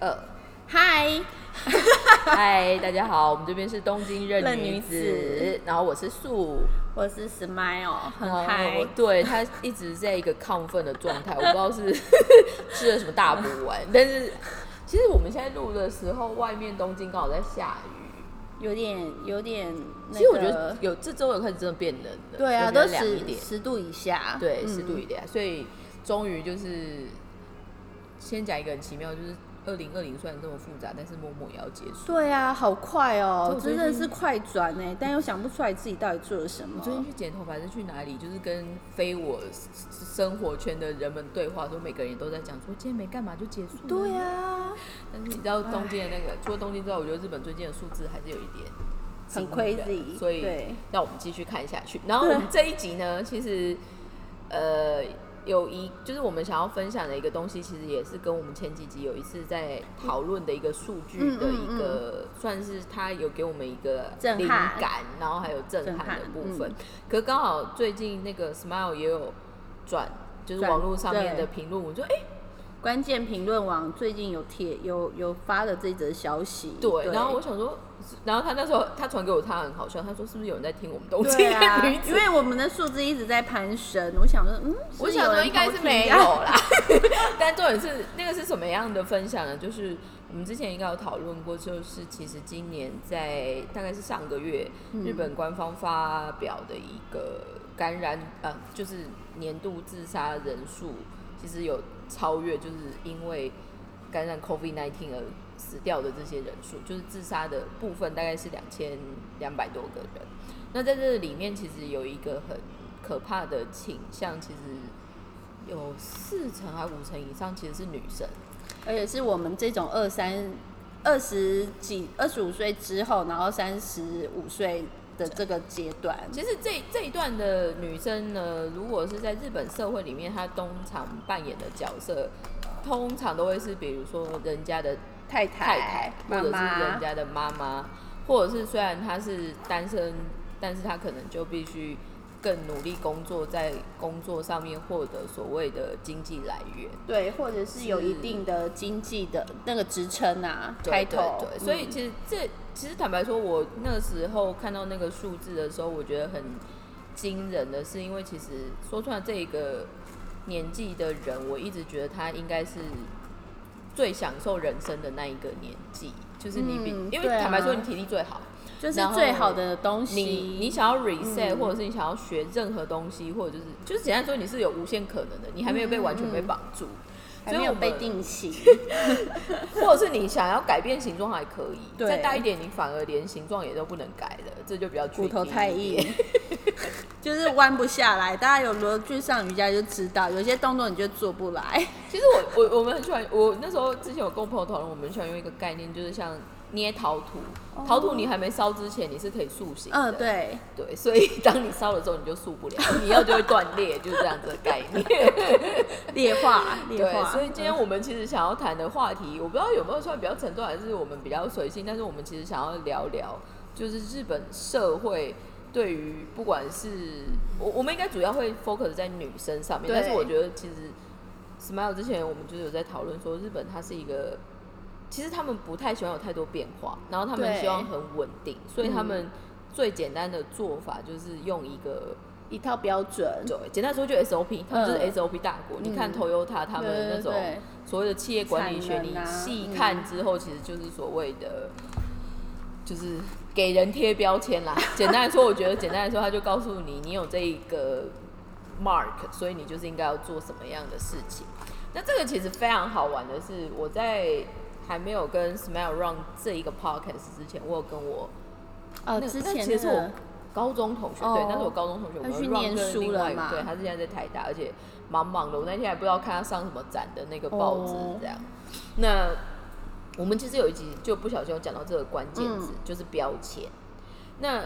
二，嗨，嗨，大家好，我们这边是东京任女任女子，子然后我是素，我是 Smile，很嗨。对他一直在一个亢奋的状态，我不知道是 吃了什么大补丸，但是其实我们现在录的时候，外面东京刚好在下雨，有点有点那个，其实我觉得有这周有开始真的变冷了，对啊，有比较都十凉一点，十度以下，对，嗯十度以下，所以终于就是先讲一个很奇妙，就是二零二零虽然这么复杂，但是默默也要结束。对啊，好快哦真的是快转呢，但又想不出来自己到底做了什么我。最近去剪头发还是去哪里，就是跟非我生活圈的人们对话，说每个人也都在讲说今天没干嘛就结束了。对啊，但是你知道东京的那个，除了东京之外，我觉得日本最近的数字还是有一点很 crazy，所以让我们继续看下去。然后我们这一集呢，其实呃有一就是我们想要分享的一个东西，其实也是跟我们前几集有一次在讨论的一个数据的嗯嗯一个，算是它有给我们一个灵感，然后还有震撼的部分。嗯可是刚好最近那个 Smile 也有转。就是网络上面的评论，我就哎、关键评论网最近有贴有有发了这则消息，对，然后我想说，然后他那时候他传给我，他很好笑，他说是不是有人在听我们东京对啊，的 女子？因为我们的数字一直在攀升，我想说，嗯，我想说应该是没有啊啦 但重点是那个是什么样的分享呢？就是我们之前应该有讨论过，就是其实今年在大概是上个月，嗯日本官方发表的一个感染呃，就是年度自杀人数，其实有超越，就是因为感染 COVID 1 9而死掉的这些人数，就是自杀的部分大概是两千两百多个人。那在这里面，其实有一个很可怕的倾向，其实有四成还五成以上其实是女生。而且是我们这种二三、二十几、二十五岁之后，然后三十五岁的这个阶段，其实这这一段的女生呢，如果是在日本社会里面，她通常扮演的角色，通常都会是比如说人家的太太太，或者是人家的妈妈，或者是虽然他是单身，但是他可能就必须更努力工作，在工作上面获得所谓的经济来源。对，或者是有一定的经济的那个职称啊，开对头，对对，所以嗯。其实这其实坦白说，我那个时候看到那个数字的时候，我觉得很惊人的是，因为其实说出来这个年纪的人，我一直觉得他应该是最享受人生的那一个年纪，就是你比，因为坦白说，你体力最好，就是最好的东西。你你想要 reset，、嗯或者是你想要学任何东西，或者就是就是简单说，你是有无限可能的，你还没有被完全被绑住。还没有被定型，或者是你想要改变形状还可以，再大一点，你反而连形状也都不能改了，这就比较骨头太硬，就是弯不下来。大家有逻去上瑜伽就知道，有些动作你就做不来。其实我我我们很喜欢，我那时候之前有跟我朋友讨论，我们很喜欢用一个概念，就是像捏陶土，陶土你还没烧之前你是可以塑形的，嗯，对，对，所以当你烧了之后你就塑不了，你要就会断裂，就是这样子的概念。裂化，劣对，化。所以今天我们其实想要谈的话题，我不知道有没有算比较沉重，还是我们比较随性，但是我们其实想要聊聊，就是日本社会对于不管是我我们应该主要会 focus 在女生上面，但是我觉得其实 Smile 之前我们就是有在讨论说，日本它是一个。其实他们不太喜欢有太多变化，然后他们希望很稳定，所以他嗯们最简单的做法就是用一个一套标准，对，简单说就 SOP，他们就是嗯 SOP 大国。你看嗯 Toyota 他们那种所谓的企业管理学，你细嗯看之后，其实就是所谓的，就是给人贴标签啦。简单来说，我觉得简单来说，他就告诉你，你有这一个 mark，所以你就是应该要做什么样的事情。那这个其实非常好玩的是，我在还没有跟 Smile Run 这一个 podcast 之前，我有跟我哦，那之前其实是我高中同学，哦对，那是我高中同学，我们去念书跟另外一了嘛个对，他是现在在台大，而且忙忙的。我那天还不知道看他上什么展的那个报纸哦这样。那我们其实有一集就不小心有讲到这个关键字，嗯。就是标签。那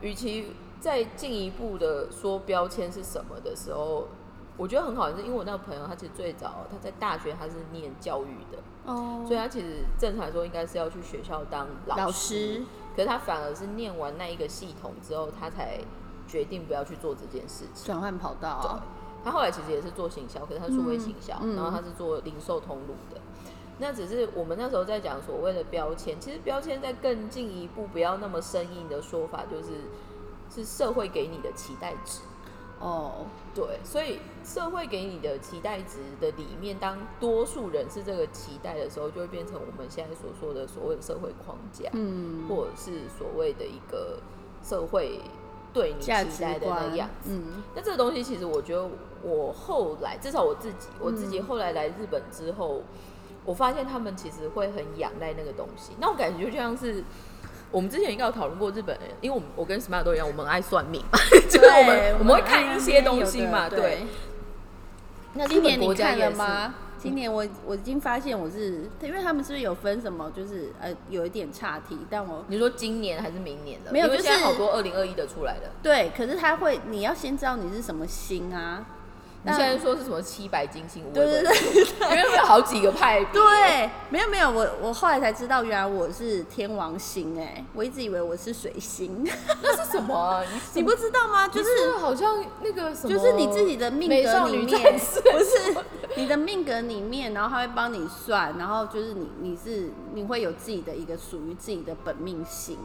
与其再进一步的说标签是什么的时候，我觉得很好的是，因为我那个朋友他其实最早他在大学他是念教育的，哦，所以他其实正常来说应该是要去学校当老老师。可是他反而是念完那一个系统之后，他才决定不要去做这件事情。转换跑道对，他后来其实也是做行销，可是他是数位行销，然后他是做零售通路的。那只是我们那时候在讲所谓的标签，其实标签在更进一步，不要那么生硬的说法，就是是社会给你的期待值。哦，对，所以社会给你的期待值的里面，当多数人是这个期待的时候，就会变成我们现在所说的所谓的社会框架，嗯，或者是所谓的一个社会对你期待的那个样子。嗯那这个东西其实我觉得，我后来至少我自己，我自嗯己后来来日本之后，我发现他们其实会很仰赖那个东西。那我感觉就像是我们之前应该有讨论过日本人，因为我们我跟 Smart 都一样，我们很爱算命嘛，就是我们我们会看一些东西嘛，对。。那今年你看了吗？今年我我已经发现我是，因为他们是不是有分什么，就是呃有一点差题，但我你说今年还是明年的？没有就是因为现在好多二零二一的出来的。对，可是他会，你要先知道你是什么星啊。你现在说是什么七百金星？对对对，因为有好几个派别。对，没有没有，我我后来才知道，原来我是天王星哎、我一直以为我是水星，那是什么啊？你你不知道吗？就就是是好像那个什么，就是你自己的命格里面，不是你的命格里面，然后他会帮你算，然后就是你你是你会有自己的一个属于自己的本命星，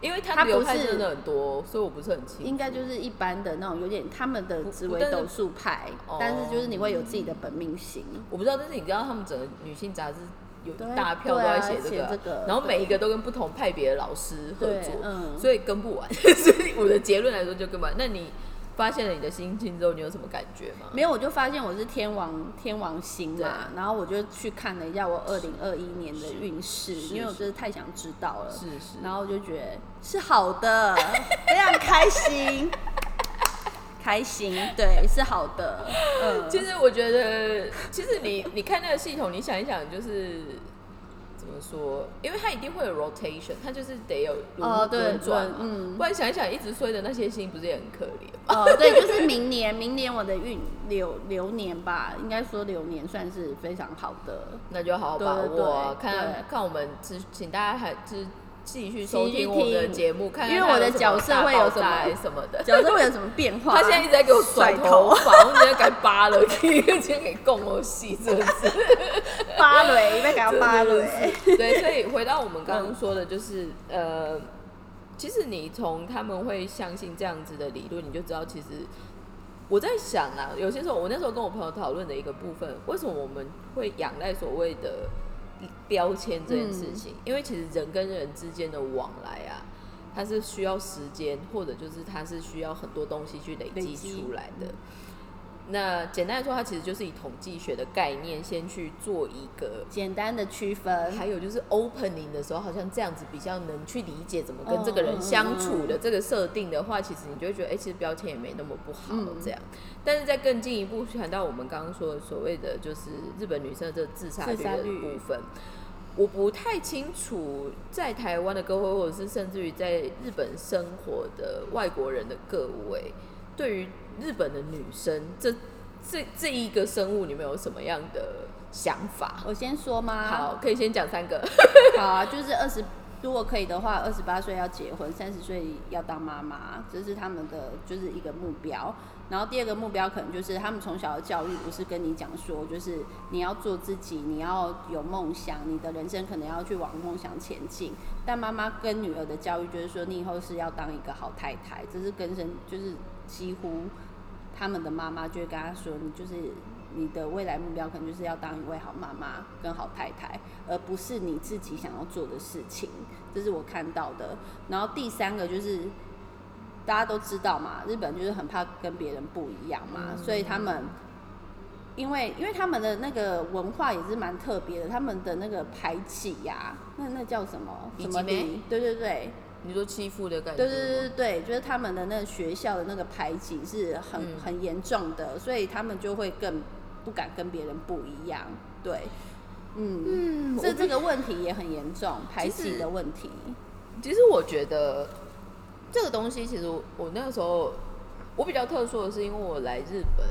因为它它不是流派真的很多，所以我不是很清楚。应该就是一般的那种有点他们的紫微但是斗数派，哦但是就是你会有自己的本命型。我不知道，但是你知道他们整个女性杂志有一大票都在写这个然后每一个都跟不同派别的老师合作，嗯所以跟不完。所以我的结论来说就跟不完。那你发现了你的心情之后，你有什么感觉吗？没有，我就发现我是天王天王星对嘛，然后我就去看了一下我二零二一年的运势，因为我真的太想知道了。是是，然后我就觉得是好的，非常开心，开心，对，是好的，嗯，其实我觉得，其实你你看那个系统，你想一想，就是说？因为它一定会有 rotation，它就是得有轮转嘛。嗯不然想一想，一直衰的那些星，不是也很可怜吗？哦，对，就是明年，明年我的运流流年吧，应该说流年算是非常好的。那就好好把握啊，对看看我们只请大家还是继续收听我们的节目，看看因为我的角色会有什么什么的。角色会有什么变化？他现在一直在给我甩甩头头发，我直接该扒了，今天给共我戏，真的是。芭蕾，在给他芭蕾。对，所以回到我们刚刚说的，就是、呃，其实你从他们会相信这样子的理论，你就知道，其实我在想啊，有些时候我那时候跟我朋友讨论的一个部分，为什么我们会仰赖所谓的标签这件事情？因为其实人跟人之间的往来啊。它是需要时间，或者就是它是需要很多东西去累积累积出来的。那简单来说，它其实就是以统计学的概念先去做一个简单的区分，还有就是 opening 的时候，好像这样子比较能去理解怎么跟这个人相处的这个设定的话，其实你就会觉得，哎、其实标签也没那么不好嗯。这样。但是在更进一步谈到我们刚刚说的所谓的就是日本女生的这个自杀率的部分，我不太清楚在台湾的各位，或者是甚至于在日本生活的外国人的各位，对于日本的女生这这这一个生物，你们有什么样的想法？我先说吗？好，可以先讲三个。好啊，就是二十，如果可以的话，二十八岁要结婚，三十岁要当妈妈，这是他们的就是一个目标。然后第二个目标可能就是他们从小的教育不是跟你讲说，就是你要做自己，你要有梦想，你的人生可能要去往梦想前进。但妈妈跟女儿的教育就是说，你以后是要当一个好太太，这是根深，就是几乎他们的妈妈就会跟他说，你就是你的未来目标可能就是要当一位好妈妈跟好太太，而不是你自己想要做的事情。这是我看到的。然后第三个就是大家都知道嘛，日本就是很怕跟别人不一样嘛，嗯所以他们。因为，因为他们的那个文化也是蛮特别的，他们的那个排挤呀、那那叫什么什么以及咩礼？对对对，你说欺负的感觉？对对对对对，就是他们的那个学校的那个排挤是很、嗯很严重的，所以他们就会更不敢跟别人不一样。对，嗯，嗯，这这个问题也很严重，排挤的问题。其实我觉得这个东西，其实我我那个时候我比较特殊的是，因为我来日本，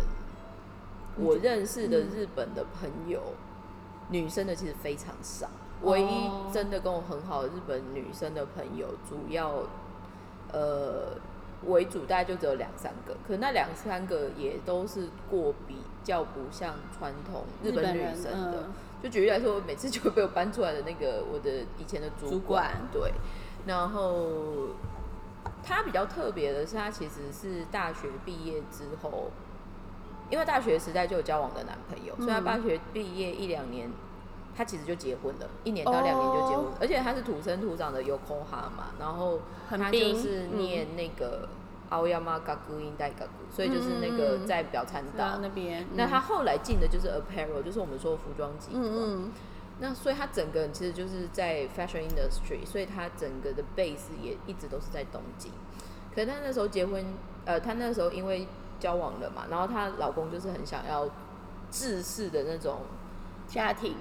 我认识的日本的朋友，女生的其实非常少。唯一哦真的跟我很好的日本女生的朋友，主要呃为主，大概就只有两三个。可那两三个也都是过比较不像传统日本女生的。嗯就举例来说，我每次就会被我搬出来的那个我的以前的主主管对，然后他比较特别的是，他其实是大学毕业之后，因为大学时代就有交往的男朋友，所以他嗯大学毕业一两年，他其实就结婚了，一年到两年就结婚，哦而且他是土生土长的 Yokohama，然后他就是嗯念那个奥亚马嘎古因代嘎古，所以就是那个在表参道道。那边，那他后来进的就是 apparel，就是我们说服装集团。嗯嗯那所以他整个人其实就是在 fashion industry，所以他整个的 base 也一直都是在东京。可是她那时候结婚，呃，她那时候因为交往了嘛，然后她老公就是很想要制式的那种。家庭，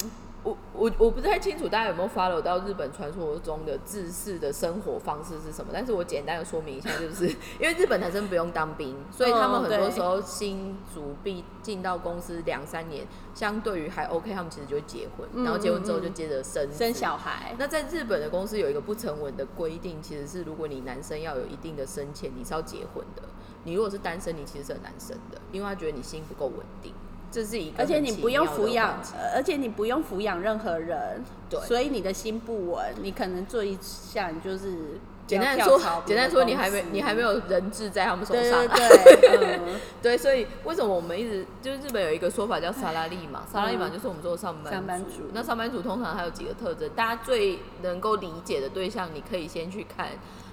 我我我不太清楚大家有没有 follow 到日本传说中的自式的生活方式是什么，但是我简单的说明一下，就是 因为日本男生不用当兵，所以他们很多时候新卒毕进到公司两三年，相对于还 OK，他们其实就会结婚，嗯然后结婚之后就接着生生小孩，那在日本的公司有一个不成文的规定，其实是如果你男生要有一定的生前，你是要结婚的。你如果是单身，你其实是很难生的，因为他觉得你心不够稳定，这是一个而且你不用抚养而且你不用抚养任何人，对。所以你的心不稳，你可能做一下你就是简单说简单说，你还没你还没有人质在他们手对上、对嗯。对，所以为什么我们一直就是日本有一个说法叫萨拉利嘛，萨拉利嘛嗯就是我们说的上班上班族。那上班族通常还有几个特征，大家最能够理解的对象，你可以先去看《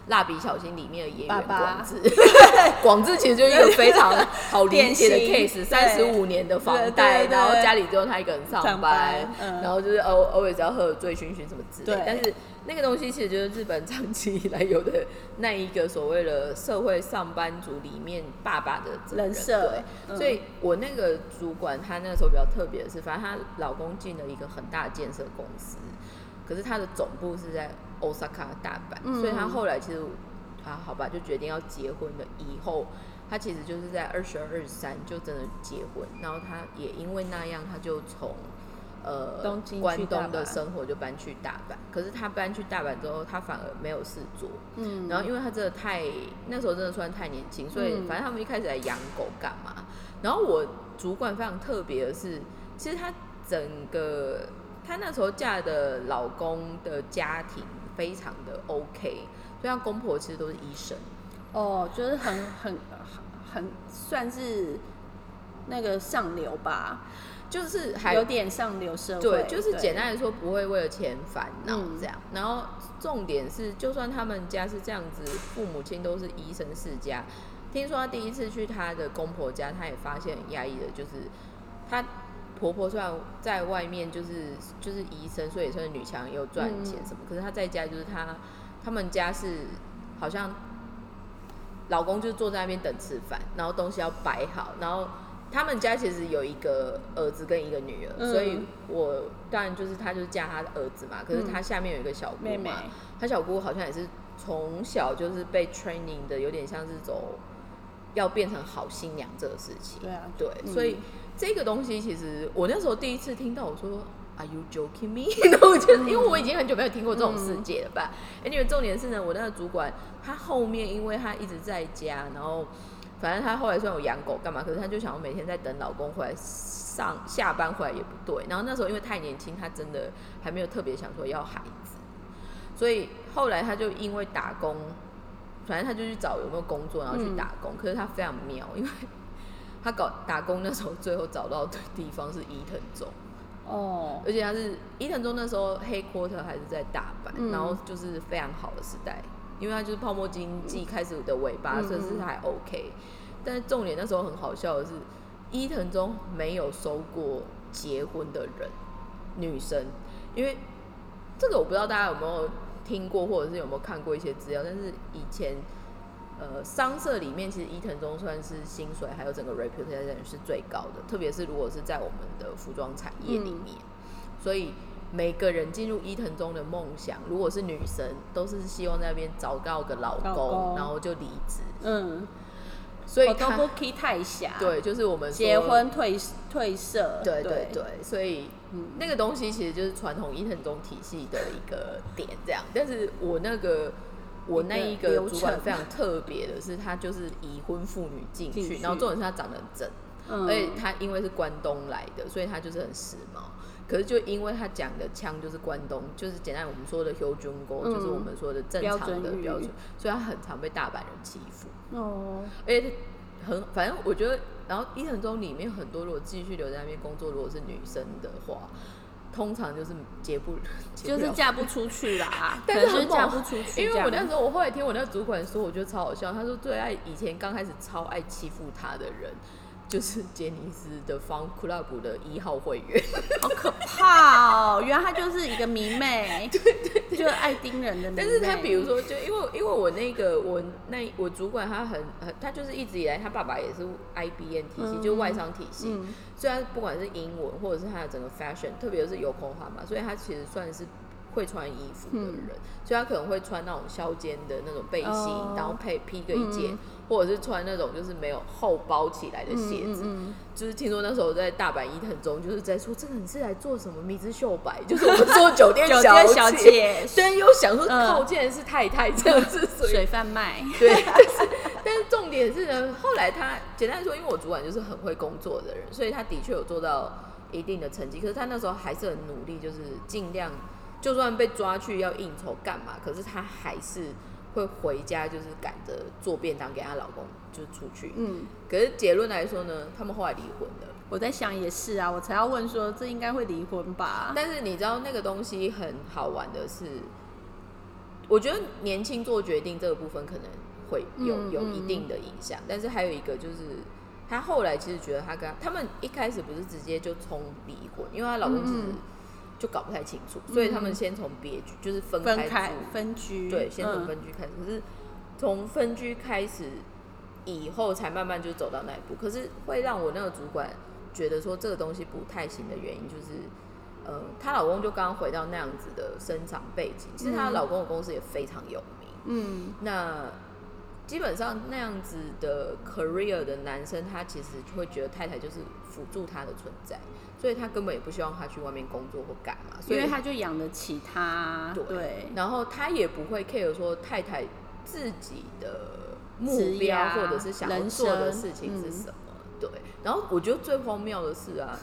蜡笔小新》里面的演员广志，广志其实就是一个非常好理解的 case，三十五年的房贷，然后家里只有他一个人上上班，嗯。然后就是偶偶尔只要喝醉醺醺什么之类对，但是那个东西其实就是日本长期以来有的那一个所谓的社会上班族里面爸爸的人设对，嗯。所以我那个主管他那个时候比较特别的是，反正她老公进了一个很大的建设公司，可是他的总部是在 Osaka 大阪，嗯所以他后来其实啊好吧就决定要结婚了以后。他其实就是在二十二、二十三就真的结婚，然后他也因为那样，他就从呃东京去关东的生活就搬去大阪。可是他搬去大阪之后，他反而没有事做，嗯，然后因为他真的太那时候真的算太年轻，所以嗯反正他们一开始来养狗干嘛？然后我主管非常特别的是，其实他整个她那时候嫁的老公的家庭非常的 OK，所以她公婆其实都是医生。哦，就是很很很算是那个上流吧，就是还有点上流社会，对，就是简单来说，不会为了钱烦恼嗯这样。然后重点是，就算他们家是这样子，父母亲都是医生世家。听说他第一次去他的公婆家，他也发现很压抑的，就是她婆婆虽然在外面就是就是医生，所以也算是女强人，也有赚钱嗯。什么，可是她在家就是她他们家是好像老公就是坐在那边等吃饭，然后东西要摆好，然后他们家其实有一个儿子跟一个女儿，嗯。所以我当然就是他就是嫁他的儿子嘛，可是他下面有一个小姑嘛，妹妹。他小姑好像也是从小就是被 training 的，有点像是走要变成好新娘这个事情。对啊，对，嗯。所以这个东西其实我那时候第一次听到，我说 Are you joking me？然后我就因为我已经很久没有听过这种世界了吧。哎、因为重点是呢，我那个主管他后面因为他一直在家，然后反正他后来虽然有养狗干嘛，可是他就想要每天在等老公回来上下班回来也不对。然后那时候因为太年轻，他真的还没有特别想说要孩子，所以后来他就因为打工，反正他就去找有没有工作，然后去嗯打工。可是他非常妙，因为他搞打工那时候，最后找到的地方是伊藤忠，哦，而且他是伊藤忠那时候黑 quarter 还是在大阪，嗯然后就是非常好的时代，因为他就是泡沫经济开始的尾巴，嗯所以是还 OK。但是重点那时候很好笑的是，伊藤忠没有收过结婚的人女生，因为这个我不知道大家有没有听过，或者是有没有看过一些资料，但是以前。呃，商社里面其实伊藤忠算是薪水还有整个 reputation 是最高的，特别是如果是在我们的服装产业里面，所以每个人进入伊藤忠的梦想，如果是女生，都是希望在那边找到个老公，老公然后就离职。嗯，所以我都他不可以太狭，，对，就是我们结婚退退社，对对对，所以、嗯那个东西其实就是传统伊藤忠体系的一个点，这样。但是我那个我那一个主管非常特别的是，他就是已婚妇女进去，然后重点是他长得很正，嗯，而且他因为是关东来的，所以他就是很时髦。可是就因为他讲的腔就是关东，就是简单我们说的 h u j u n g o 就是我们说的正常的标准语标准，所以他很常被大阪人欺负。哦，而且很，反正我觉得，然后伊藤忠里面很多如果继续留在那边工作，如果是女生的话，通常就是结不，结就是嫁不出去啦，但是是嫁不出去因。为我那时候我后来听我那个主管说，我觉得超好笑。他说最爱以前刚开始超爱欺负他的人，就是杰尼斯的方 club 的一号会员。好可怕哦！原来她就是一个迷妹，对对就是爱盯人的迷妹。但是他比如说，就因为因为我那个我那我主管他很很他就是一直以来他爸爸也是 IBN 体系，嗯就是外商体系。嗯虽然不管是英文或者是他的整个 fashion，特别是有空哈嘛，所以他其实算是会穿衣服的人，嗯所以他可能会穿那种削肩的那种背心，哦然后配披个一件，嗯或者是穿那种就是没有后包起来的鞋子。嗯嗯就是听说那时候在大阪伊藤中，就是在说这个你是来做什么米之秀白，就是我们做酒店酒小店小姐对，又想说嗯靠，竟然是太太这样子，所以水贩卖，对，但是但是重点是呢，后来他简单来说，因为我主管就是很会工作的人，所以他的确有做到一定的成绩。可是他那时候还是很努力，就是尽量，就算被抓去要应酬干嘛，可是他还是会回家，就是赶着做便当给她老公，就是出去。嗯，可是结论来说呢，他们后来离婚了。我在想也是啊，我才要问说这应该会离婚吧？但是你知道那个东西很好玩的是，我觉得年轻做决定这个部分可能会有嗯有一定的影响，但是还有一个就是，她后来其实觉得她跟他们一开始不是直接就冲离婚，因为她老公其实就搞不太清楚，所以他们先从别居就是分开分开住分居，对，先从嗯分居开始，可是从分居开始以后，才慢慢就走到那一步。可是会让我那个主管觉得说这个东西不太行的原因，就是，呃，她老公就刚刚回到那样子的生长背景，其实她嗯老公的公司也非常有名。嗯那基本上那样子的 career 的男生，他其实就会觉得太太就是辅助他的存在，所以他根本也不希望他去外面工作或干嘛，所以因为他就养得起他，对对，然后他也不会 care 说太太自己的目标或者是想要做的事情是嗯什么。对，然后我觉得最荒谬的是啊，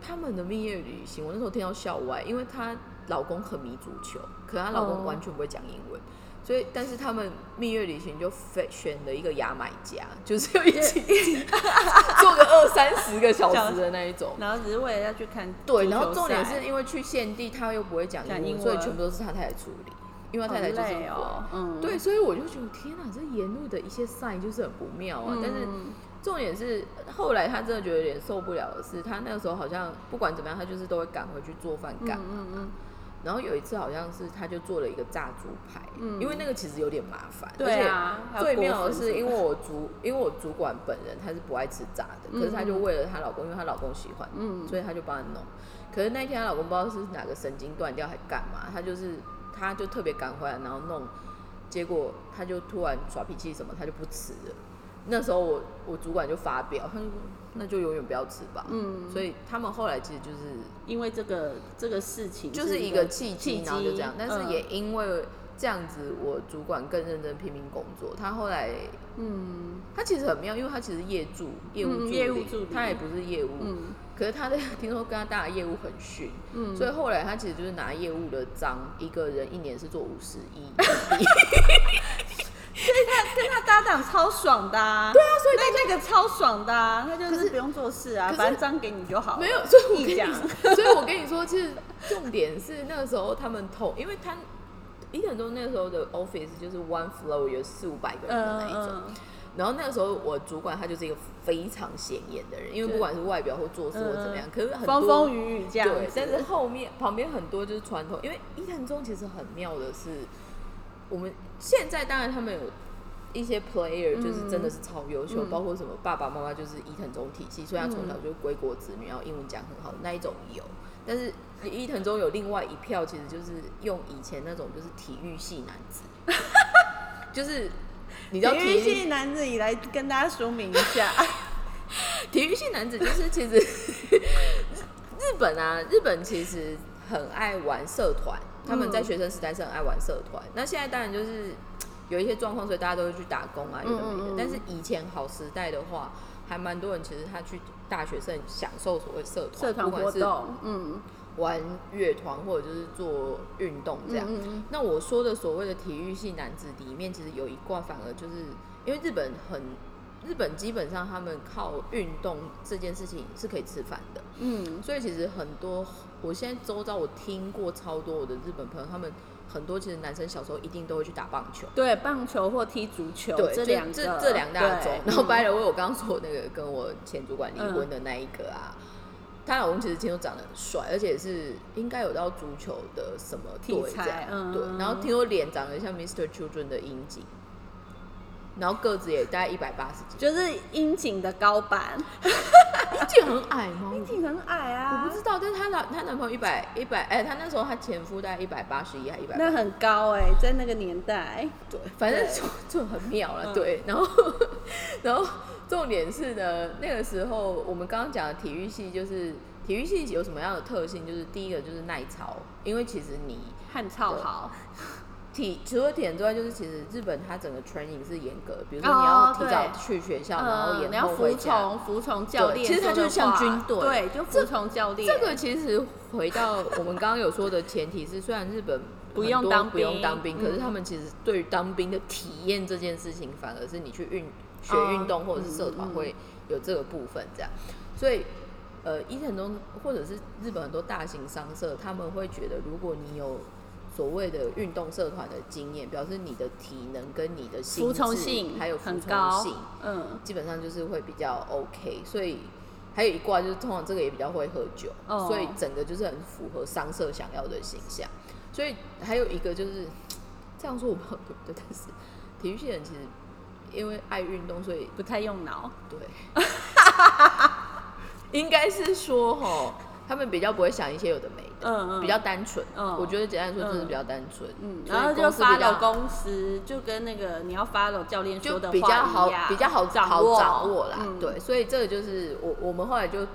他们的蜜月旅行，我那时候听到校外，因为她老公很迷足球，可她老公哦完全不会讲英文。所以，但是他们蜜月旅行就非选了一个牙买加，就是要一起坐个二三十个小时的那一种。然后只是为了要去看对，然后重点是因为去现地他又不会讲英文，所以全部都是他太太处理，因为他太太就是好累哦，嗯，对，所以我就觉得天哪，这沿路的一些 sign 就是很不妙啊。嗯，但是重点是后来他真的觉得有点受不了的是，他那个时候好像不管怎么样，他就是都会赶回去做饭干嘛。嗯嗯然后有一次好像是他就做了一个炸猪排，嗯因为那个其实有点麻烦，对啊还而且最妙的是，因为我主因为我主管本人他是不爱吃炸的，可是他就为了她老公，因为她老公喜欢，嗯所以他就帮她弄。可是那一天她老公不知道是哪个神经断掉还干嘛，他就是他就特别赶回来，然后弄，结果他就突然耍脾气什么，他就不吃了。那时候我我主管就发表，他就说那就永远不要吃吧。嗯所以他们后来其实就是因为这个这个事情就是一个契机，然后就这样。但是嗯也因为这样子，我主管更认真拼命工作。他后来嗯他其实很妙，因为他其实业助业务助理，嗯业务助理他也不是业务。嗯可是他的 听说跟他大的业务很逊，嗯，所以后来他其实就是拿业务的章，一个人一年是做五十 亿。跟他搭档超爽的、啊，对啊，所以那那个超爽的、啊，他就是是不用做事啊，可是反正章给你就好了，没有，所以我跟你一讲，所以我跟你说，其实重点是那个时候他们同，因为他伊藤忠那个时候的 office 就是 one floor 有四五百个人的那一种。嗯然后那个时候我主管他就是一个非常显眼的人，因为不管是外表或做事或怎么样，可是很风风雨雨这样，，对但是后面旁边很多就是传统，因为伊藤忠其实很妙的是，我们现在当然他们有一些 player 就是真的是超优秀，嗯。包括什么爸爸妈妈就是伊藤忠体系，所以他从小就归国子女，然后英文讲很好的那一种有，但是伊藤忠有另外一票，其实就是用以前那种就是体育系男子，就是你知道体育体育系男子，你来跟大家说明一下，体育系男子就是其实日本啊，日本其实很爱玩社团，他们在学生时代是很爱玩社团。那现在当然就是 有一些状况，所以大家都会去打工啊，有的没的。嗯嗯嗯但是以前好时代的话，还蛮多人其实他去大学是很享受所谓社团，社团不管是活动，嗯玩乐团或者就是做运动这样。那我说的所谓的体育系男子里面，其实有一挂反而就是因为日本很，日本基本上他们靠运动这件事情是可以吃饭的，嗯所以其实很多我现在周遭我听过超多我的日本朋友，他们很多其实男生小时候一定都会去打棒球。对，棒球或踢足球，对，就这两这这两大种。然后嗯掰了，我刚刚说那个跟我前主管离婚的那一个啊，她老公其实听说长得很帅，而且是应该有到足球的什么队题这嗯对。然后听说脸长得像 Mr. Children 的樱井，然后个子也大概一百八十几，就是樱井的高版，樱井很矮吗？樱井很矮啊，我不知道，但是她男她男朋友一百一百，哎，她那时候她前夫大概一百八十一还一百，那很高哎、在那个年代，对，反正就 就很妙了，嗯对。然后，然后重点是呢，那个时候我们刚刚讲的体育系，就是体育系有什么样的特性？就是第一个就是耐操，因为其实你汉超好，体除了点之外，就是其实日本它整个 training 是严格的，比如说你哦要提早去学校，然后嗯，延你要服。从服从教练对其实它就像军队对，就服从教练。这个其实回到我们刚刚有说的前提是，虽然日本 不用当不用兵当兵，可是嗯他们其实对于当兵的体验这件事情，反而是你去运学哦运动或者是社团会有这个部分这样。所以，呃，伊藤忠或者是日本很多大型商社，他们会觉得，如果你有所谓的运动社团的经验，表示你的体能跟你的心服从智性还有服从性，，嗯，基本上就是会比较 OK，所以还有一卦就是通常这个也比较会喝酒，哦。所以整个就是很符合商社想要的形象。所以还有一个就是这样说我不知道对不对，但是体育系人其实因为爱运动，所以不太用脑，对，应该是说哈，他们比较不会想一些有的没的，嗯嗯比较单纯。嗯我觉得简单说就是比较单纯，嗯，然后就公司比较 follow 公司，就跟那个你要 follow 教练说就的话比较好比较好好掌握掌握啦。嗯对，所以这个就是我我们后来就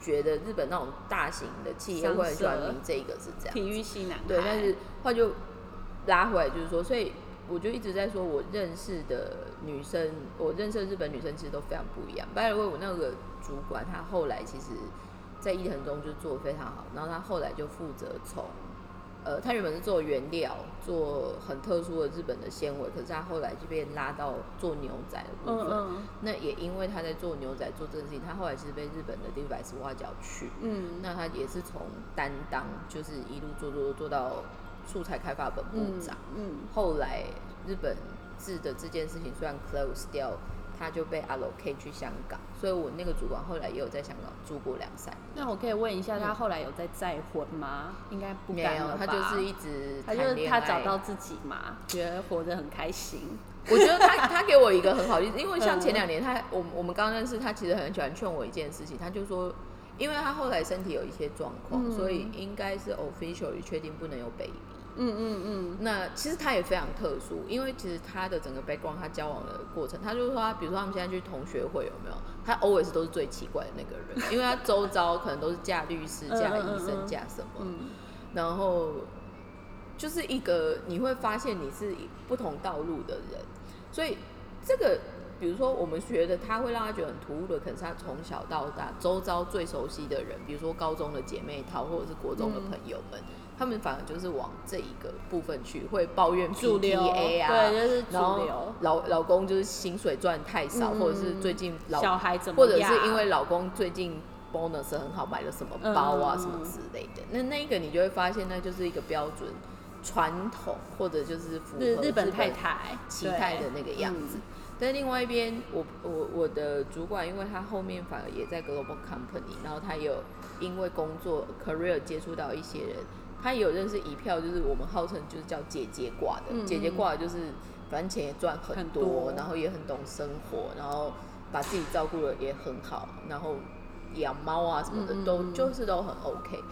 觉得日本那种大型的企业会很喜欢商社名这个是这样。体育系男孩，对，但是后来就拉回来，就是说，所以我就一直在说，我认识的女生，我认识的日本女生其实都非常不一样。by the way，我那个主管他后来其实，在伊藤中就做的非常好，然后他后来就负责从。呃，他原本是做原料，做很特殊的日本的纤维，可是他后来就被拉到做牛仔的部分。嗯嗯那也因为他在做牛仔做这件事情，他后来其实被日本的 Levi's 挖角去，嗯那他也是从担当，就是一路做做做做到素材开发本部嗯长。嗯后来日本制的这件事情虽然 close 掉，他就被 allocate 去香港，所以我那个主管后来也有在香港住过两三年。那我可以问一下，他后来有在再婚吗？应该不没有敢了，吧他就是一直他就是。他找到自己嘛，觉得活得很开心。我觉得他他给我一个很好的例子，因为像前嗯两年 他我我们刚认识他，其实很喜欢劝我一件事情，他就说，因为他后来身体有一些状况，嗯所以应该是 officially 确定不能有 baby。嗯嗯嗯，那其实他也非常特殊，因为其实他的整个 background，他交往的过程，他就是说他，比如说他们现在去同学会有没有？他 always 都是最奇怪的那个人，因为他周遭可能都是嫁律师、嫁医生、嫁什么，嗯然后就是一个你会发现你是不同道路的人，所以这个比如说我们觉得他会让他觉得很突兀的，可能是他从小到大周遭最熟悉的人，比如说高中的姐妹淘或者是国中的嗯。朋友们，他们反而就是往这一个部分去，会抱怨 PTA 啊，对，就是然后主流。老老公就是薪水赚太少，嗯或者是最近老小孩怎么或者是因为老公最近 bonus 很好，买了什么包啊、嗯什么之类的。那那一个你就会发现，那就是一个标准传统，或者就是符合日日本日太太期待的那个样子。嗯但另外一边，我我我的主管，因为他后面反而也在 global company，然后他也有因为工作 career 接触到一些人，他也有认识一票，就是我们号称就是叫姐姐挂的，嗯姐姐挂的就是反正钱也赚很很多，然后也很懂生活，然后把自己照顾的也很好，然后养猫啊什么的、都就是都很 OK，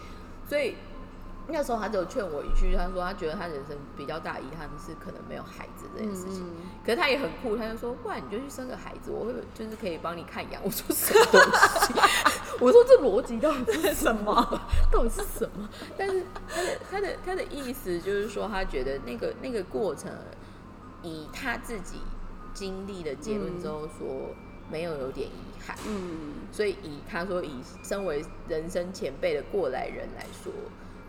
所以那时候他只有劝我一句，他说他觉得他人生比较大遗憾是可能没有孩子这件事情。嗯可是他也很酷，他就说，不然你就去生个孩子，我会就是可以帮你看养。我说 什么东西？我说这逻辑到底是什么？到底是什么？但是他的他的他的意思就是说，他觉得那个那个过程，以他自己经历的结论之后说，没有有点遗憾。嗯，所以以他说以身为人生前辈的过来人来说，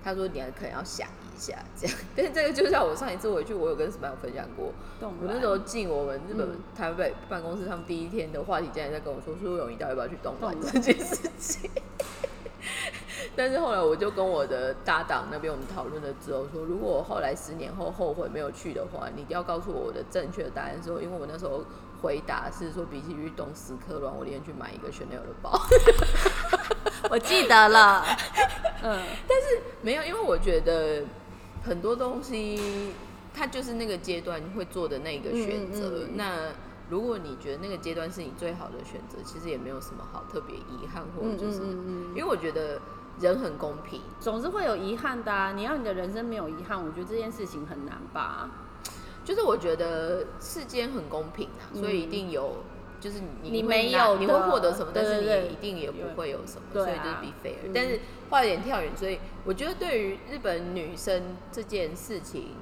他说你还可能要想一下这样。但是这个就像我上一次回去，我有跟 Smile 分享过，动我那时候进我们日本嗯台北办公室，他们第一天的话题竟然在跟我说苏永仪到底要不要去东莞动莞这件事情。但是后来我就跟我的搭档那边我们讨论了之后说，如果我后来十年后后悔没有去的话，你一定要告诉我我的正确的答案是说，因为我那时候回答是说，比起去东斯科乱，我宁愿去买一个 Chanel 的包。我记得了，嗯，但是没有，因为我觉得很多东西它就是那个阶段会做的那个选择。嗯嗯嗯那如果你觉得那个阶段是你最好的选择，其实也没有什么好特别遗憾，或者就是，因为我觉得人很公平。总是会有遗憾的啊。你要你的人生没有遗憾，我觉得这件事情很难吧。就是我觉得世间很公平啊，所以一定有，就是你你没有你会获得什么，但是你一定也不会有什么，所以就是 be fair、嗯但是话有点跳远，所以我觉得对于日本女生这件事情，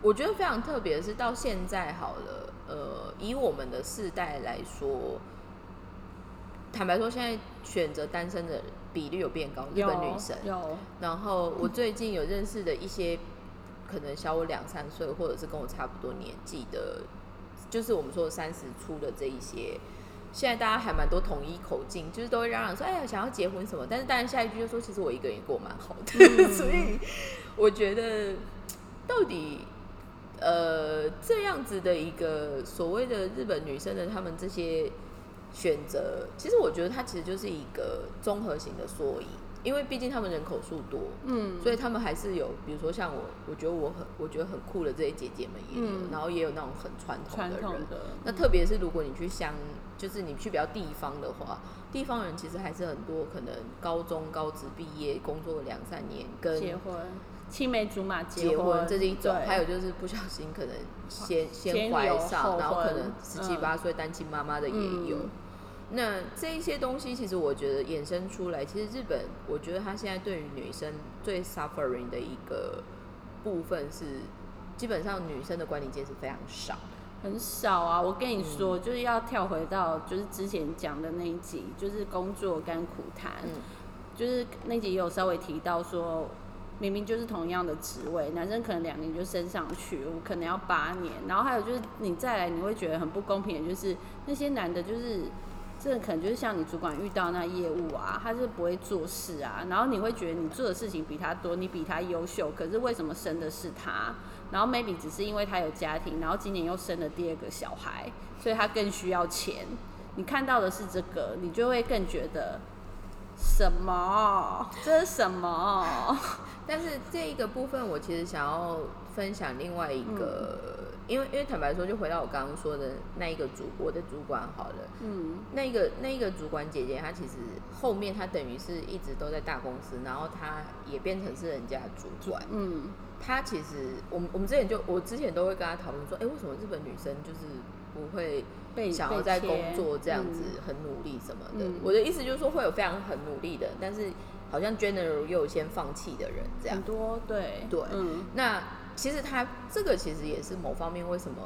我觉得非常特别的是，到现在好了，呃，以我们的世代来说，坦白说，现在选择单身的比率有变高，日本女生有，然后我最近有认识的一些可能小我两三岁，或者是跟我差不多年纪的，就是我们说三十出的这一些，现在大家还蛮多统一口径，就是都会嚷嚷说，哎呀，想要结婚什么，但是当然下一句就说，其实我一个人也过蛮好的，所以我觉得到底。呃，这样子的一个所谓的日本女生的她们这些选择，其实我觉得它其实就是一个综合型的缩影，因为毕竟他们人口数多，嗯，所以他们还是有，比如说像我，我觉得我很，我觉得很酷的这些姐姐们也有，嗯。然后也有那种很传统的人。的，那特别是如果你去乡，就是你去比较地方的话，地方人其实还是很多，可能高中高职毕业，工作了两三年，跟结婚，青梅竹马结婚婚这是一种，对。还有就是不小心可能先先先怀上，然后可能十七嗯。八岁单亲妈妈的也有。嗯那这一些东西，其实我觉得衍生出来，其实日本，我觉得他现在对于女生最 suffering 的一个部分是，基本上女生的管理阶是非常少。很少啊。我跟你说，嗯就是要跳回到就是之前讲的那一集，就是工作甘苦谈，嗯就是那集也有稍微提到说。明明就是同样的职位，男生可能两年就升上去，我可能要八年。然后还有就是你再来，你会觉得很不公平的，就是那些男的，就是这可能就是像你主管遇到那业务啊，他是不会做事啊，然后你会觉得你做的事情比他多，你比他优秀，可是为什么生的是他？然后 maybe 只是因为他有家庭，然后今年又生了第二个小孩，所以他更需要钱。你看到的是这个，你就会更觉得什么？这是什么？但是这一个部分，我其实想要分享另外一个，因为因为坦白说，就回到我刚刚说的那一个主，我的主管好了，嗯那个那一个主管姐姐，她其实后面她等于是一直都在大公司，然后她也变成是人家的主管。嗯她其实，我们我们之前就我之前都会跟她讨论说，哎、为什么日本女生就是不会被想要在工作这样子嗯很努力什么的？嗯我的意思就是说，会有非常很努力的，但是好像 general 又有先放弃的人这样很。多对对嗯那其实他这个其实也是某方面为什么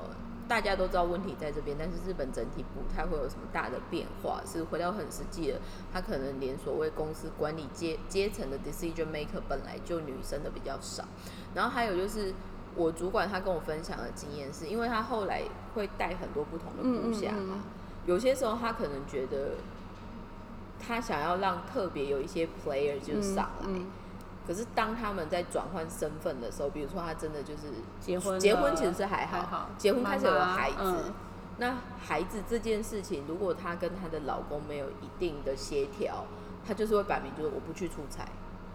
大家都知道问题在这边，但是日本整体不太会有什么大的变化。是回到很实际的，他可能连所谓公司管理阶阶层的 decision maker 本来就女生的比较少。然后还有就是我主管他跟我分享的经验是，因为他后来会带很多不同的部下嘛，嗯嗯嗯有些时候他可能觉得他想要让特别有一些 player 就上来。嗯可是当他们在转换身份的时候，比如说他真的就是结婚结婚其实是还好，结婚开始有了妈妈孩子，嗯。那孩子这件事情，如果她跟她的老公没有一定的协调，她就是会摆明就是我不去出差，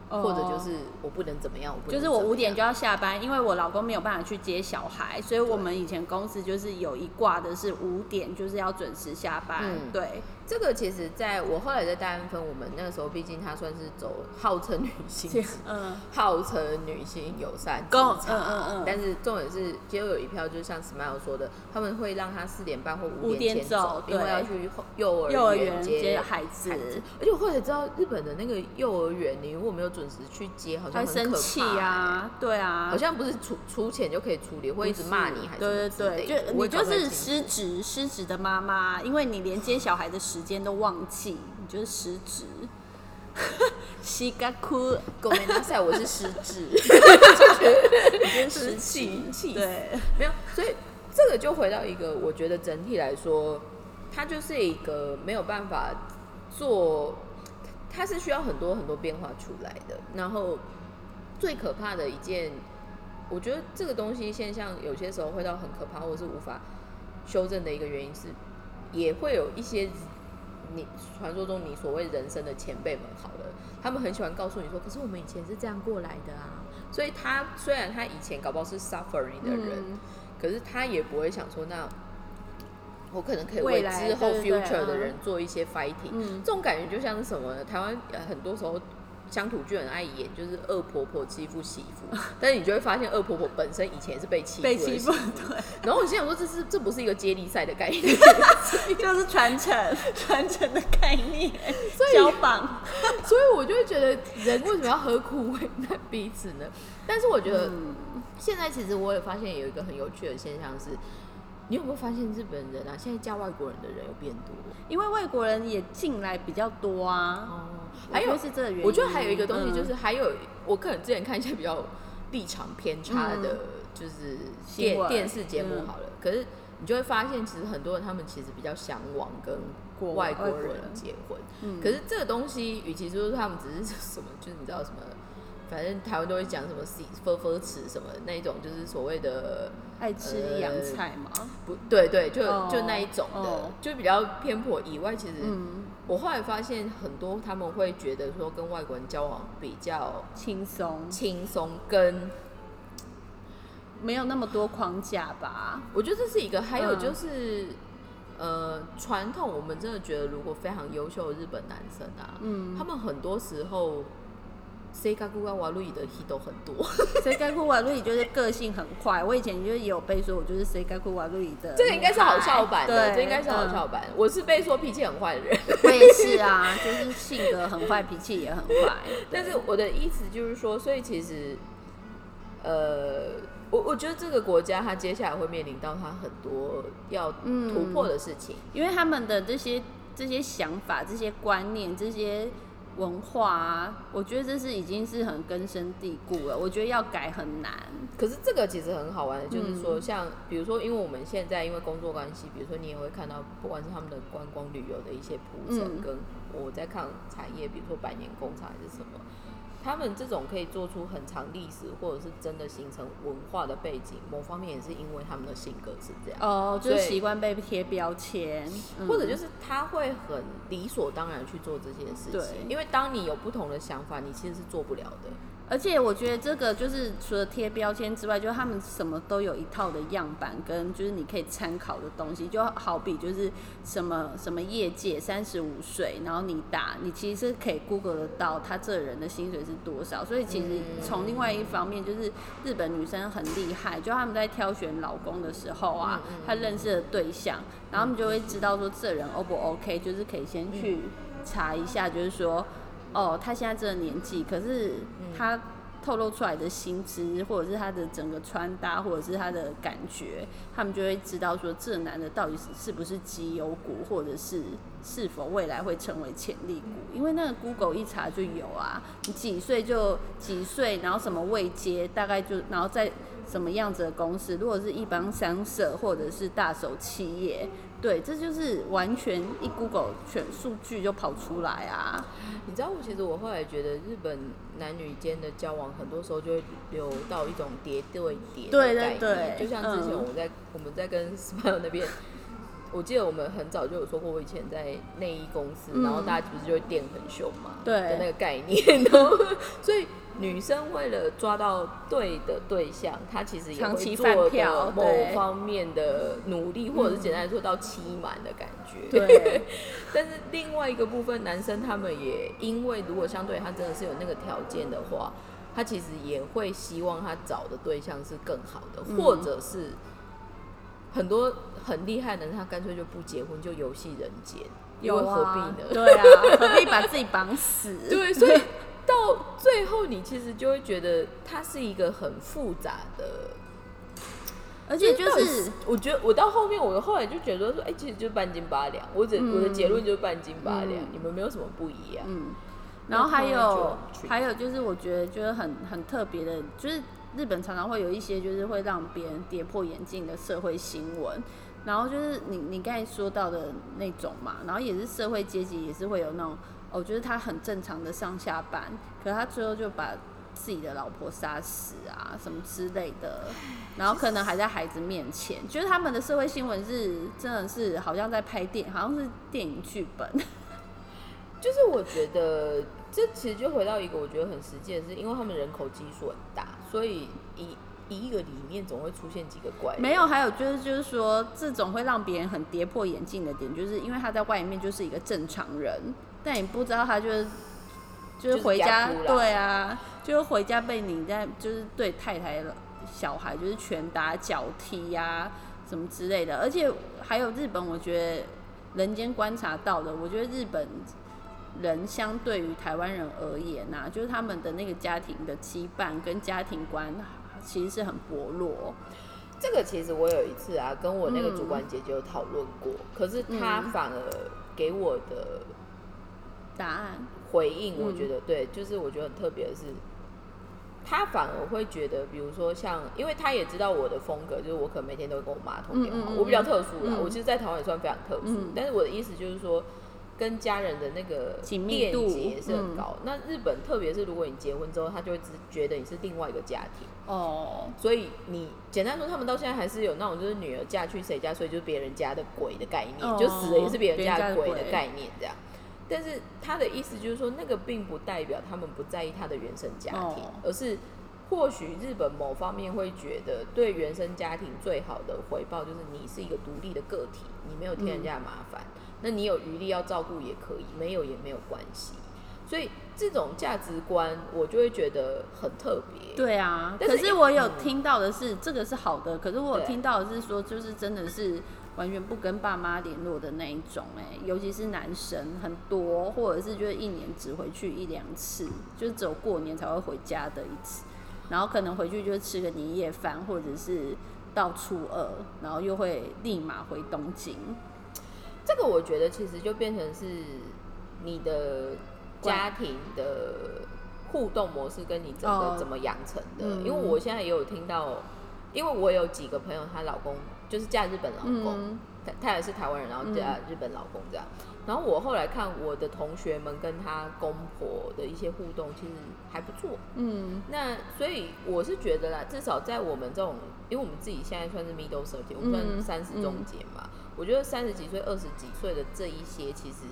哦。或者就是我不能怎么样，我不能就是我五点就要下班，因为我老公没有办法去接小孩，所以我们以前公司就是有一挂的是五点就是要准时下班。嗯。对，这个其实在我后来在大安分，我们那个时候毕竟他算是走号称女性，嗯，号称女性友善职够场，嗯嗯嗯但是重点是，结果有一票就是像 Smile 说的，他们会让他四点半或五点前走因为要去幼儿幼儿园接接孩子。而且我后来知道，日本的那个幼儿园，你如果没有准时去接，好像还很可怕生气啊，对啊，好像不是出出钱就可以处理，会一直骂你，还是对对对，就你就是失职失职的妈妈，因为你连接小孩的时间都忘记，你就是失职。西嘎哭，狗没拿赛，我是失智，你就是失职，气气对，没有，所以这个就回到一个，我觉得整体来说，它就是一个没有办法做，它是需要很多很多变化出来的。然后最可怕的一件，我觉得这个东西现象有些时候会到很可怕，或者是无法修正的一个原因是，也会有一些你传说中你所谓人生的前辈们好了，他们很喜欢告诉你说，可是我们以前是这样过来的啊。所以他虽然他以前搞不好是 suffering 的人，嗯可是他也不会想说，那我可能可以为之后 future 的嗯人做一些 fighting。嗯这种感觉就像是什么呢？台湾呃很多时候乡土剧很爱演，就是恶婆婆欺负媳妇，但是你就会发现恶婆婆本身以前是被欺负的被欺负，对，然后我心想说，这是这不是一个接力赛的概念，就是传承传承的概念，交棒，所以我就会觉得人为什么要何苦为难彼此呢？但是我觉得嗯。现在其实我也发现有一个很有趣的现象是，你有没有发现日本人啊，现在嫁外国人的人有变多？因为外国人也进来比较多啊，还有是这个原因。我觉得还有一个东西，嗯就是还有、我可能之前看一些比较立场偏差的，就是电电视节目嗯。好了，可是你就会发现，其实很多人他们其实比较向往跟外国人结婚，嗯。可是这个东西，与其说是他们只是什么，就是你知道什么。反正台湾都会讲什么 “c 分分词”什么那一种，就是所谓的爱吃洋菜嘛，不对对，就、哦就那一种的，哦。就比较偏颇以外，其实嗯，我后来发现很多他们会觉得说跟外国人交往比较轻松，轻松，跟没有那么多框架吧。我觉得这是一个，还有嗯就是、呃传统，我们真的觉得如果非常优秀的日本男生啊，嗯他们很多时候。谁嘎咕嘎瓦路伊的 he 都很多，谁该库瓦路伊就是个性很快，我以前就是也有被说我就是谁该库瓦路伊的，这个应该是好笑版的，对，这应该是好笑版。我是被说脾气很坏的人，嗯。我也是啊，就是性格很坏，脾气也很坏。但是我的意思就是说，所以其实，呃，我我觉得这个国家它接下来会面临到它很多要嗯突破的事情。因为他们的这些这些想法、这些观念、这些文化啊，我觉得这是已经是很根深蒂固了。我觉得要改很难。可是这个其实很好玩的，就是说，嗯像比如说，因为我们现在因为工作关系，比如说你也会看到，不管是他们的观光旅游的一些铺陈，嗯跟我在看产业，比如说百年工厂还是什么，他们这种可以做出很长历史，或者是真的形成文化的背景，某方面也是因为他们的性格是这样。哦，就是习惯被贴标签，嗯或者就是他会很理所当然去做这些事情，因为当你有不同的想法，你其实是做不了的。而且我觉得这个就是除了贴标签之外，就他们什么都有一套的样板跟就是你可以参考的东西，就好比就是什么什么业界三十五岁，然后你打你其实是可以 Google 得到他这人的薪水是多少，所以其实从另外一方面就是日本女生很厉害，就他们在挑选老公的时候啊，他认识的对象，然后他们就会知道说这人 O 不 OK，就是可以先去查一下，就是说。哦，他现在这个年纪，可是他透露出来的薪资，或者是他的整个穿搭，或者是他的感觉，他们就会知道说这男的到底是是不是绩优股，或者是是否未来会成为潜力股。因为那个 Google 一查就有啊，你几岁就几岁，然后什么未接，大概就然后在什么样子的公司，如果是一般商社或者是大手企业。对，这就是完全一 Google 全数据就跑出来啊！你知道，我其实我后来觉得日本男女间的交往，很多时候就会流到一种叠对叠的概念。对就像之前嗯我在、我们在跟 Smile 那边，我记得我们很早就有说过，我以前在内衣公司，嗯然后大家不是就会垫很凶嘛，对的那个概念，然后所以女生为了抓到对的对象，她其实也会做饭票的某方面的努力，或者是简单来说到期满的感觉。对，但是另外一个部分，男生他们也因为如果相对他真的是有那个条件的话，他其实也会希望他找的对象是更好的，嗯或者是很多很厉害的人，他干脆就不结婚，就游戏人间，因为何必啊，呢？对啊，何必把自己绑死？对，所以到最后，你其实就会觉得它是一个很复杂的，而且就是我觉得我到后面，我后来就觉得说，哎、其实就半斤八两。我只、我的嗯结论就是半斤八两，嗯你们没有什么不一样。嗯，然后还有还有就是，我觉得就是很很特别的，就是日本常常会有一些就是会让别人跌破眼镜的社会新闻，然后就是你你刚才说到的那种嘛，然后也是社会阶级也是会有那种，哦，就是他很正常的上下班，可是他最后就把自己的老婆杀死啊，什么之类的，然后可能还在孩子面前，就是他们的社会新闻是真的是好像在拍电，好像是电影剧本。就是我觉得这其实就回到一个我觉得很实际的是，因为他们人口基数很大，所以一一个里面总会出现几个怪人。没有，还有就是就是说，这种会让别人很跌破眼镜的点，就是因为他在外面就是一个正常人，但你不知道他就是就是回家，对啊，就是回家被你在就是对太太的小孩就是拳打脚踢呀、什么之类的，而且还有日本，我觉得人间观察到的，我觉得日本。人相对于台湾人而言呐、就是他们的那个家庭的羁绊跟家庭观其实是很薄弱。这个其实我有一次啊，跟我那个主嗯管姐姐有讨论过，可是她嗯反而给我的答案，回应，我嗯觉得、对，就是我觉得很特别的是，他反而会觉得，比如说像，因为他也知道我的风格，就是我可能每天都会跟我妈通电话，嗯嗯嗯我比较特殊啦，嗯我其实，在台湾也算非常特殊，嗯但是我的意思就是说。跟家人的那个链度接是很嗯高。那日本，特别是如果你结婚之后，他就会只觉得你是另外一个家庭。哦，所以你简单说，他们到现在还是有那种就是女儿嫁去谁家，所以就是别人家的鬼的概念，哦就死了也是别人家的鬼别人家的鬼的概念这样。但是他的意思就是说，那个并不代表他们不在意他的原生家庭，哦而是或许日本某方面会觉得，对原生家庭最好的回报就是你是一个独立的个体，你没有添人家的麻烦，那你有余力要照顾也可以，没有也没有关系。所以这种价值观，我就会觉得很特别。对啊，但是可是我有嗯听到的是，这个是好的，可是我有听到的是说，就是真的是完全不跟爸妈联络的那一种、哎，尤其是男生很多，或者是就是一年只回去一两次，就是只有过年才会回家的一次，然后可能回去就吃个年夜饭，或者是到初二，然后又会立马回东京。这个我觉得其实就变成是你的家庭的互动模式跟你整个哦怎么养成的。嗯因为我现在也有听到，因为我有几个朋友，她老公就是嫁日本老公，嗯她她也是台湾人，然后嫁日本老公这样。然后我后来看我的同学们跟她公婆的一些互动，其实还不错。嗯那所以我是觉得啦，至少在我们这种，因为我们自己现在算是 middle thirty，我们算嗯三十中间嘛。我觉得三十几岁、二十几岁的这一些，其实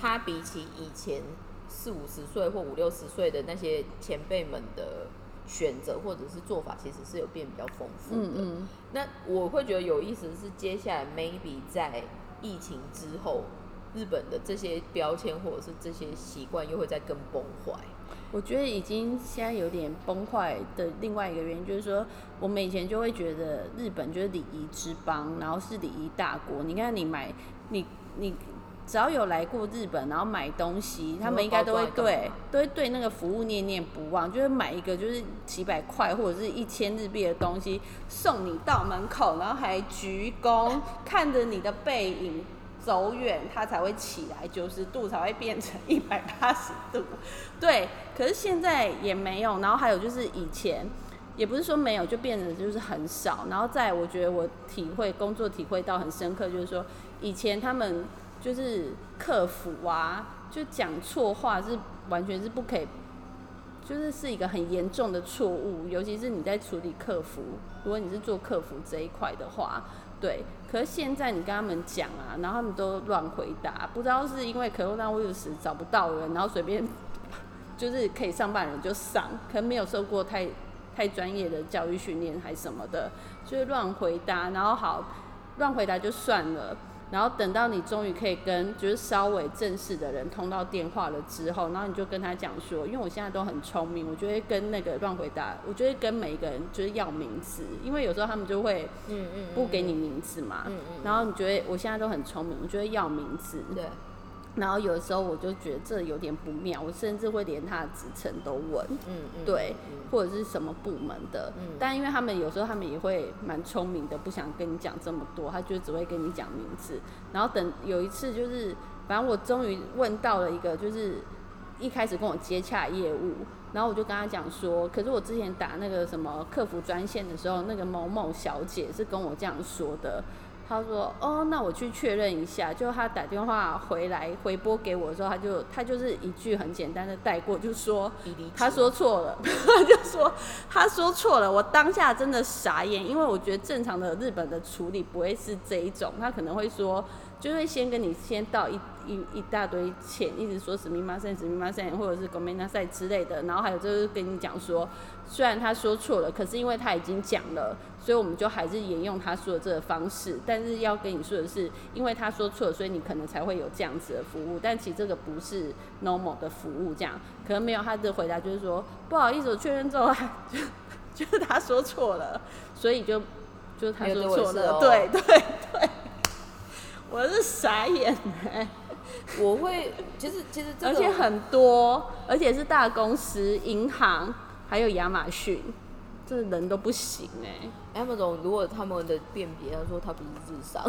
他比起以前四五十岁或五六十岁的那些前辈们的选择或者是做法，其实是有变比较丰富的。嗯嗯，那我会觉得有意思的是，接下来 maybe 在疫情之后，日本的这些标签或者是这些习惯又会再更崩坏。我觉得已经现在有点崩坏的另外一个原因，就是说我们以前就会觉得日本就是礼仪之邦，然后是礼仪大国。你看你买你你只要有来过日本，然后买东西，他们应该都会对都会对那个服务念念不忘，就是买一个就是几百块或者是一千日币的东西送你到门口，然后还鞠躬，看着你的背影。走远，它才会起来，九十度才会变成 一百八十度。对，可是现在也没有，然后还有就是以前，也不是说没有，就变得就是很少。然后在，我觉得我体会工作体会到很深刻，就是说以前他们就是客服啊，就讲错话是完全是不可以，就是是一个很严重的错误，尤其是你在处理客服，如果你是做客服这一块的话，对。可是现在你跟他们讲啊，然后他们都乱回答，不知道是因为 coronavirus 找不到人，然后随便就是可以上班人就上，可能没有受过太太专业的教育训练还什么的，就是乱回答，然后好乱回答就算了。然后等到你终于可以跟就是稍微正式的人通到电话了之后，然后你就跟他讲说，因为我现在都很聪明，我就会跟那个乱回答，我就会跟每一个人就是要名字，因为有时候他们就会嗯嗯不给你名字嘛，嗯嗯然后你觉得我现在都很聪明，我就会要名字，对，然后有的时候我就觉得这有点不妙，我甚至会连他的职称都问，嗯嗯，对嗯或者是什么部门的，嗯但因为他们有时候他们也会蛮聪明的，不想跟你讲这么多，他就只会跟你讲名字。然后等有一次就是，反正我终于问到了一个，就是一开始跟我接洽业务，然后我就跟他讲说，可是我之前打那个什么客服专线的时候，那个某某小姐是跟我这样说的。他说：“哦，那我去确认一下。”就他打电话回来回拨给我的时候，他就他就是一句很简单的带过，就说他说错了，他就说他说错了。我当下真的傻眼，因为我觉得正常的日本的处理不会是这一种，他可能会说，就会先跟你先道一一一大堆歉，一直说史密马赛、史密马赛，或者是狗梅纳赛之类的。然后还有就是跟你讲说，虽然他说错了，可是因为他已经讲了，所以我们就还是沿用他说的这个方式。但是要跟你说的是，因为他说错了，所以你可能才会有这样子的服务。但其实这个不是 normal 的服务，这样可能没有他的回答就是说不好意思，我确认之后还 就就是他说错了，所以就就是他说错了，对对对，我是傻眼哎、我会，其实其实这个而且很多，而且是大公司、银行，还有亚马逊，这人都不行哎、Amazon 如果他们的辨别，他说他不是智商，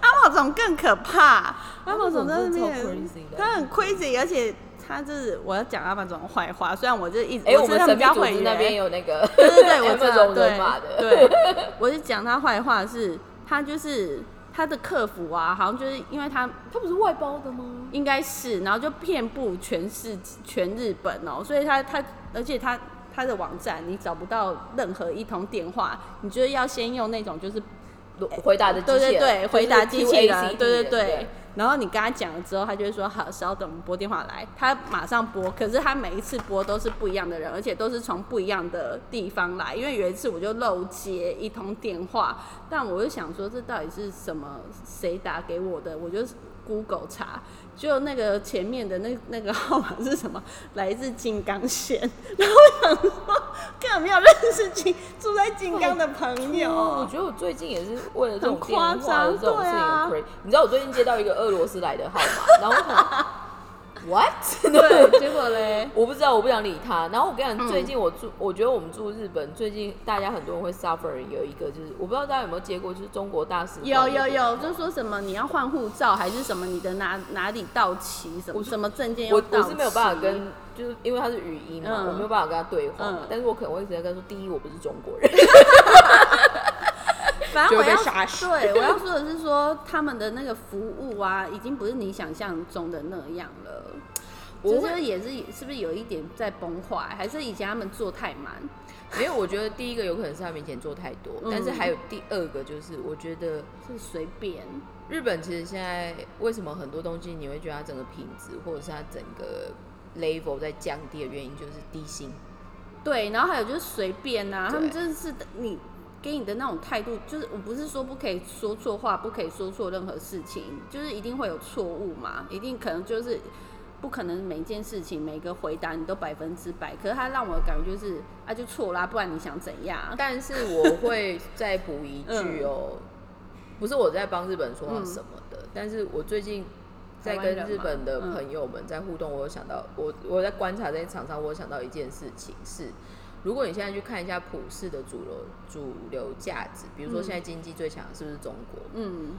阿宝总更可怕，阿宝 Amazon 总在那真的超边 crazy 的。他很 crazy，而且他就是我要讲阿宝总的坏话，虽然我就一直哎、我们神秘组织那边有那个，对对对，我知道，Amazon 对人马的，对，我是讲他坏话是，他就是他的客服啊，好像就是因为他他不是外包的吗？应该是，然后就遍布全世全日本哦，所以他他而且他他的网站你找不到任何一通电话，你就要先用那种就是回答的机对对器人对回答机器对对的对。然后你跟他讲了之后，他就会说好，稍等，我们拨电话来。他马上拨，可是他每一次拨都是不一样的人，而且都是从不一样的地方来。因为有一次我就漏接一通电话，但我就想说这到底是什么？谁打给我的？我就 Google 查，就那个前面的那那个号码是什么？来自金刚县。然后我想说，根本没有认识金住在金刚的朋友。我觉得我最近也是为了这种电话夸张的这种事情。你知道我最近接到一个俄罗斯来的号码，然后 what？对，结果嘞，我不知道，我不想理他。然后我跟你讲，嗯最近我住，我觉得我们住日本，最近大家很多人会 suffer 有一个就是，我不知道大家有没有接过，就是中国大使有有有，就说什么你要换护照，还是什么你的哪哪里到期，什么什么证件要我到期。我是没有办法跟，就是因为他是语音嘛，嗯我没有办法跟他对话但是我可能会直接跟他说，第一，我不是中国人。反正我要对我要说的是说，他们的那个服务啊，已经不是你想象中的那样了。我觉得也是是不是有一点在崩坏，还是以前他们做太满？没有，我觉得第一个有可能是他们以前做太多，嗯但是还有第二个就是，我觉得是随便。日本其实现在为什么很多东西你会觉得它整个品质或者是它整个 level 在降低的原因，就是低薪。对，然后还有就是随便呐、对他们真的是你给你的那种态度，就是我不是说不可以说错话，不可以说错任何事情，就是一定会有错误嘛，一定可能就是不可能每一件事情每个回答你都百分之百，可是他让我的感觉就是啊就错啦，不然你想怎样？但是我会再补一句哦，不是我在帮日本说什么的，但是我最近在跟日本的嗯。朋友们在互动，我有想到，我我在观察这些厂商，我有想到一件事情是，如果你现在去看一下普世的主流主流价值，比如说嗯现在经济最强的是不是中国？嗯，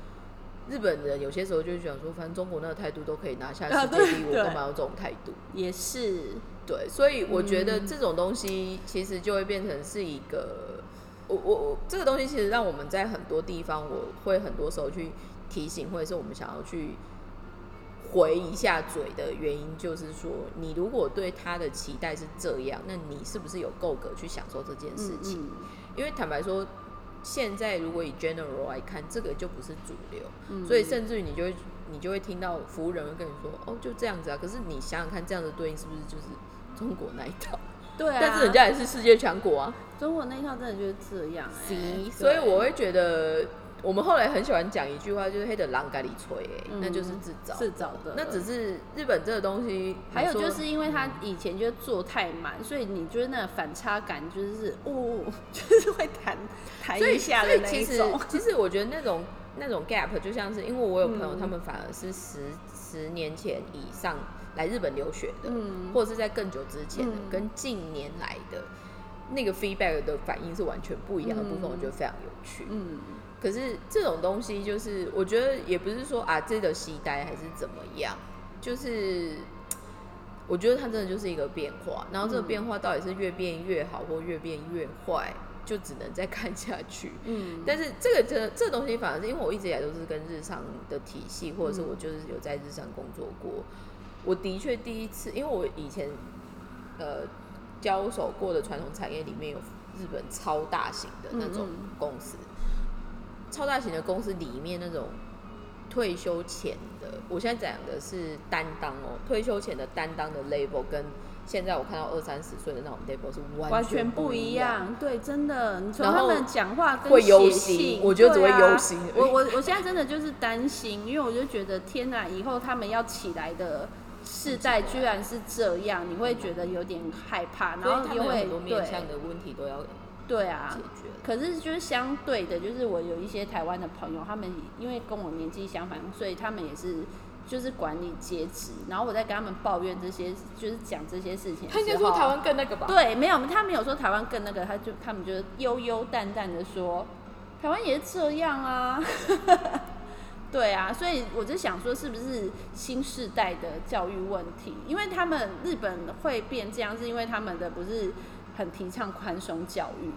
日本人有些时候就会想说，反正中国那个态度都可以拿下 啊世界第一，我干嘛要这种态度？也是，对，所以我觉嗯得这种东西其实就会变成是一个，我我我这个东西其实让我们在很多地方，我会很多时候去提醒，或者是我们想要去回一下嘴的原因，就是说，你如果对他的期待是这样，那你是不是有够格去享受这件事情？嗯因为坦白说，现在如果以 general 来看，这个就不是主流，嗯所以甚至于你就会你就会听到服务人会跟你说，哦，就这样子啊。可是你想想看，这样的对应是不是就是中国那一套？对啊，但是人家也是世界强国啊。中国那一套真的就是这样、欸，所以我会觉得，我们后来很喜欢讲一句话，就是黑的狼咖喱吹，哎，那就是自找。自找的。那只是日本这个东西，还有就是因为他以前就做太满，所以你就是那个反差感就是，哦，就是会弹弹一下所的那种。其实我觉得那种那种 gap 就像是，因为我有朋友，嗯他们反而是十十年前以上来日本留学的，嗯或者是在更久之前的，嗯跟近年来的那个 feedback 的反应是完全不一样的部分，嗯我觉得非常有趣。嗯，可是这种东西，就是我觉得也不是说啊，这个期待还是怎么样，就是我觉得它真的就是一个变化，然后这个嗯变化到底是越变越好或越变越坏，就只能再看下去。嗯，但是这个这这东西反而是因为我一直以来都是跟日商的体系，或者是嗯我就是有在日商工作过，我的确第一次，因为我以前呃交手过的传统产业里面有日本超大型的那种嗯嗯公司，超大型的公司里面那种退休前的，我现在讲的是担当哦，退休前的担当的 label 跟现在我看到二三十岁的那种 label 是完完全全不一一。样。对，真的，你从他们讲话跟会忧写心信我觉得只会忧心我我我现在真的就是担心，因为我就觉得天哪，以后他们要起来的世代居然是这样，你会觉得有点害怕，然后又会他们有很多面对向的问题都要解对啊。可是就是相对的，就是我有一些台湾的朋友，他们因为跟我年纪相反，所以他们也是就是管理阶级。然后我在跟他们抱怨这些，就是讲这些事情他应该说台湾更那个吧？对，没有，他没有说台湾更那个，他就他们就悠悠淡淡的说，台湾也是这样啊。对啊，所以我就想说，是不是新时代的教育问题？因为他们日本会变这样，是因为他们的不是很提倡宽松教育。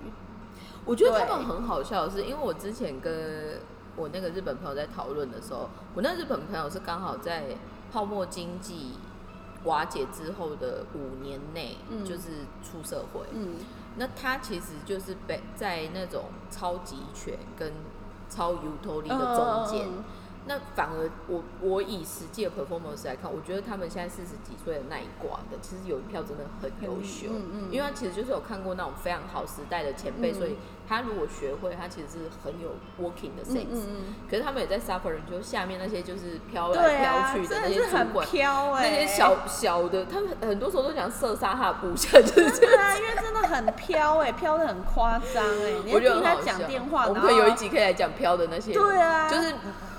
我觉得他对们很好笑的是，因为我之前跟我那个日本朋友在讨论的时候，我那日本朋友是刚好在泡沫经济瓦解之后的五年内，嗯就是出社会。嗯那他其实就是被在那种超级权跟超 utility 的中间。嗯那反而我我以实际的 performance 来看，我觉得他们现在四十几岁的那一挂的，其实有一票真的很优秀，嗯嗯。因为他其实就是有看过那种非常好时代的前辈，嗯。所以他如果学会，他其实是很有 working 的嗯 sense。嗯嗯，可是他们也在 suffering，就下面那些就是飘来啊，飘去的那些很主管，飘哎、那些小小的，他们很多时候都想射杀他的部下，就是这样。真的啊，因为真的很飘哎、飘的很夸张哎，你我觉得要听他讲电话，我们可以有一集可以来讲飘的那些，对啊。就是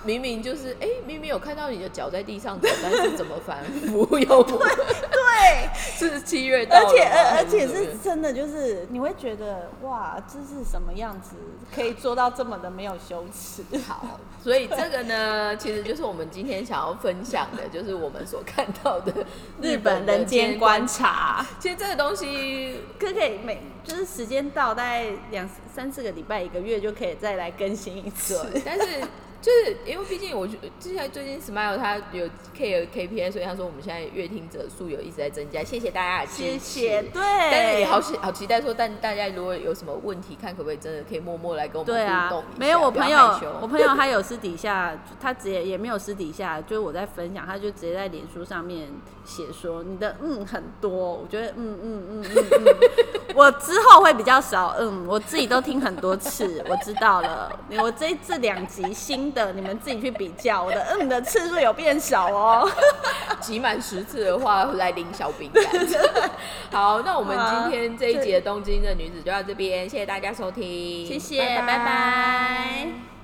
明明就是哎、明明有看到你的脚在地上走，但是怎么反复又不 对，是七月到而且而而且是真的，就是你会觉得哇，这是什么样子，可以做到这么的没有羞耻？好，所以这个呢，其实就是我们今天想要分享的，就是我们所看到的日本人间观。察，其实这个东西可可以每就是时间到大概两三四个礼拜一个月就可以再来更新一次。但是就是因为毕竟我之前最近 Smile 他有 K 的 KPI，所以他说我们现在阅听者数有一直在增加，谢谢大家的支持。谢谢，对，但是也好期好期待说，但大家如果有什么问题，看可不可以真的可以默默来跟我们互动一下。，没有我朋友，我朋友他有私底下，他直接也没有私底下，就是我在分享，他就直接在脸书上面写说你的嗯很多，我觉得嗯嗯嗯嗯嗯，我之后会比较少嗯，我自己都听很多次，我知道了，我这这两集新的你们自己去比较，我的嗯的次数有变少哦。集满十次的话，来领小饼干。好，那我们今天这一集的东京的女子就到这边，谢谢大家收听，谢谢，拜拜